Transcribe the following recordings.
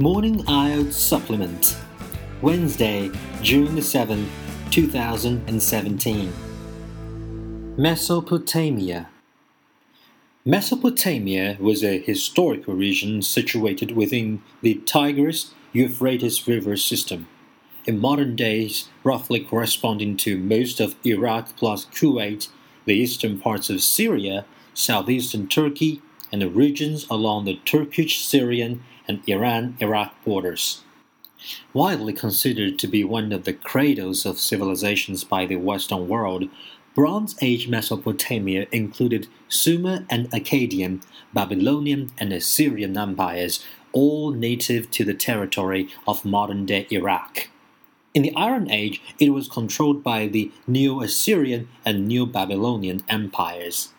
Morning IELTS Supplement, Wednesday, June the 7th, 2017. Mesopotamia. Mesopotamia was a historical region situated within the Tigris Euphrates river system. In modern days, roughly corresponding to most of Iraq plus Kuwait, the eastern parts of Syria, southeastern Turkey, and the regions along the Turkish Syrian and Iran Iraq borders. Widely considered to be one of the cradles of civilizations by the Western world, Bronze Age Mesopotamia included Sumer and Akkadian, Babylonian, and Assyrian empires, all native to the territory of modern day Iraq. In the Iron Age, it was controlled by the Neo Assyrian and Neo Babylonian empires.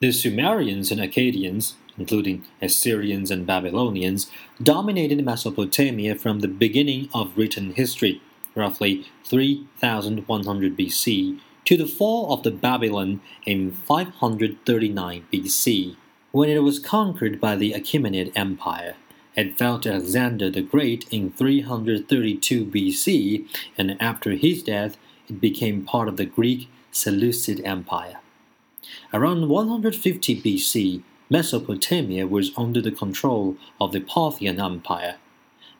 The Sumerians and Akkadians, including Assyrians and Babylonians, dominated Mesopotamia from the beginning of written history, roughly 3100 BC, to the fall of the Babylon in 539 BC, when it was conquered by the Achaemenid Empire. It fell to Alexander the Great in 332 BC, and after his death, it became part of the Greek Seleucid Empire. Around 150 BC, Mesopotamia was under the control of the Parthian Empire.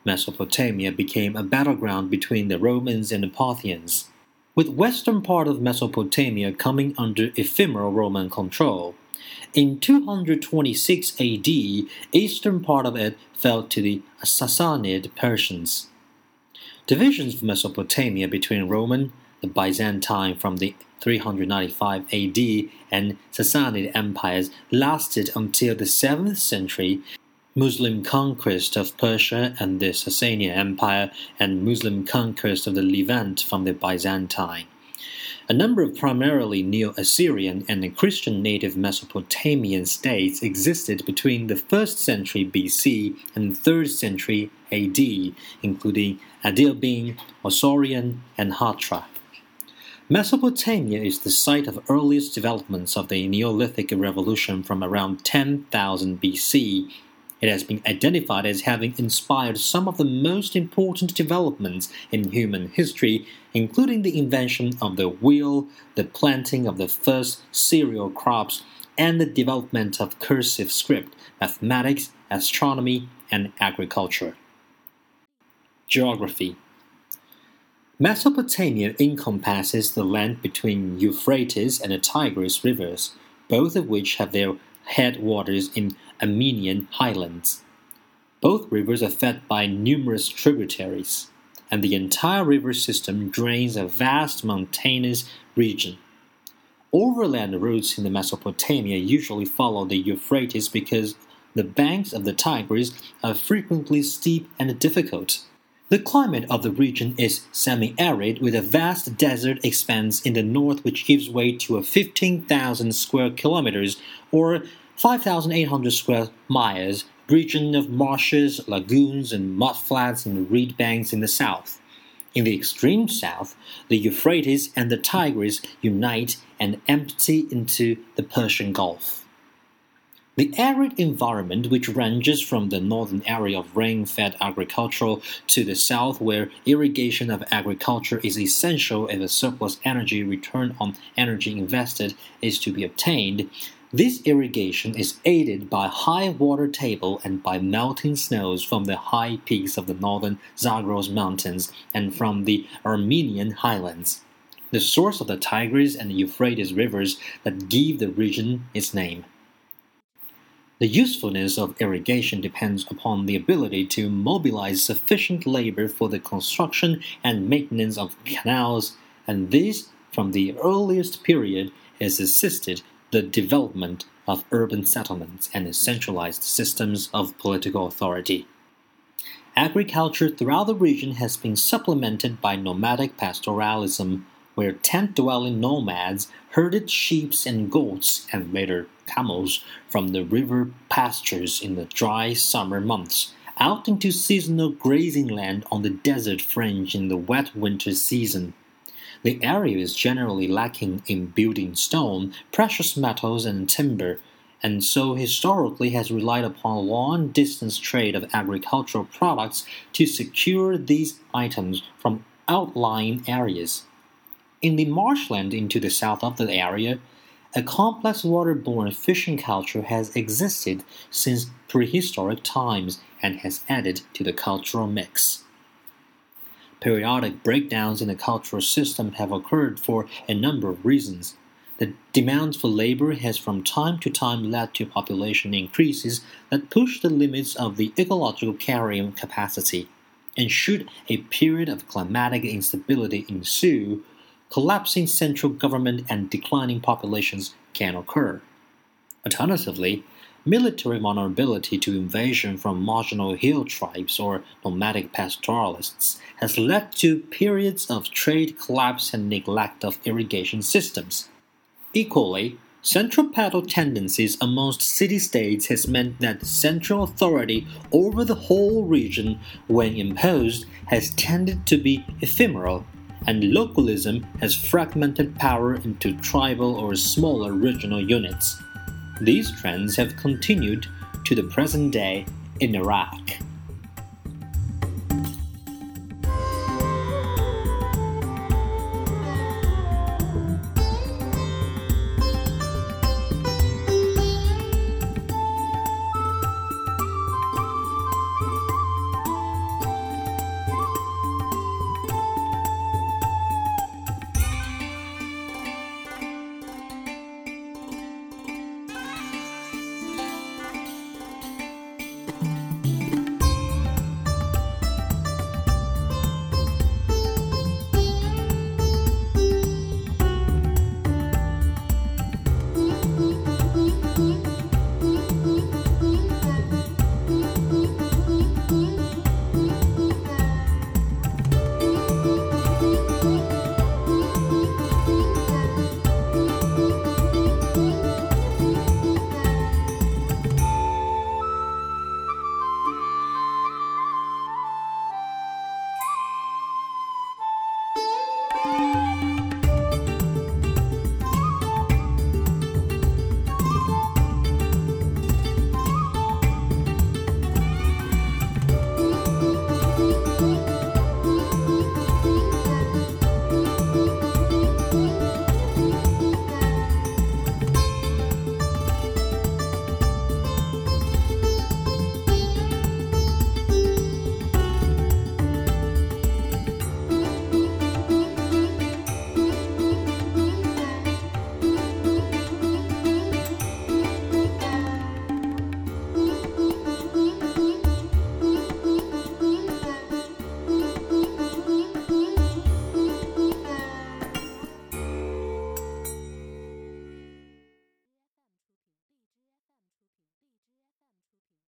Mesopotamia became a battleground between the Romans and the Parthians, with western part of Mesopotamia coming under ephemeral Roman control. In 226 AD, eastern part of it fell to the Sassanid Persians. Divisions of Mesopotamia between Roman, the Byzantine from the 395 AD and Sassanid empires lasted until the 7th century, Muslim conquest of Persia and the Sasanian Empire, and Muslim conquest of the Levant from the Byzantine. A number of primarily Neo Assyrian and Christian native Mesopotamian states existed between the 1st century BC and 3rd century AD, including Adiabene, Osroene, and Hatra. Mesopotamia is the site of earliest developments of the Neolithic revolution from around 10,000 BC. It has been identified as having inspired some of the most important developments in human history, including the invention of the wheel, the planting of the first cereal crops, and the development of cursive script, mathematics, astronomy, and agriculture. Geography Mesopotamia encompasses the land between Euphrates and the Tigris rivers, both of which have their headwaters in Armenian highlands. Both rivers are fed by numerous tributaries, and the entire river system drains a vast mountainous region. Overland routes in the Mesopotamia usually follow the Euphrates because the banks of the Tigris are frequently steep and difficult. The climate of the region is semi-arid with a vast desert expanse in the north which gives way to a 15,000 square kilometers or 5,800 square miles region of marshes, lagoons, and mudflats and reed banks in the south. In the extreme south, the Euphrates and the Tigris unite and empty into the Persian Gulf. The arid environment, which ranges from the northern area of rain fed agriculture to the south, where irrigation of agriculture is essential if a surplus energy return on energy invested is to be obtained, this irrigation is aided by high water table and by melting snows from the high peaks of the northern Zagros Mountains and from the Armenian highlands, the source of the Tigris and Euphrates rivers that give the region its name. The usefulness of irrigation depends upon the ability to mobilize sufficient labor for the construction and maintenance of canals, and this, from the earliest period, has assisted the development of urban settlements and centralized systems of political authority. Agriculture throughout the region has been supplemented by nomadic pastoralism, where tent dwelling nomads herded sheep and goats and later camels from the river pastures in the dry summer months out into seasonal grazing land on the desert fringe in the wet winter season. The area is generally lacking in building stone, precious metals, and timber, and so historically has relied upon long distance trade of agricultural products to secure these items from outlying areas. In the marshland into the south of the area, a complex waterborne fishing culture has existed since prehistoric times and has added to the cultural mix. Periodic breakdowns in the cultural system have occurred for a number of reasons. The demand for labor has from time to time led to population increases that push the limits of the ecological carrying capacity. And should a period of climatic instability ensue, collapsing central government and declining populations can occur. Alternatively, military vulnerability to invasion from marginal hill tribes or nomadic pastoralists has led to periods of trade collapse and neglect of irrigation systems. Equally, centripetal tendencies amongst city states has meant that central authority over the whole region, when imposed, has tended to be ephemeral, and localism has fragmented power into tribal or smaller regional units. These trends have continued to the present day in Iraq.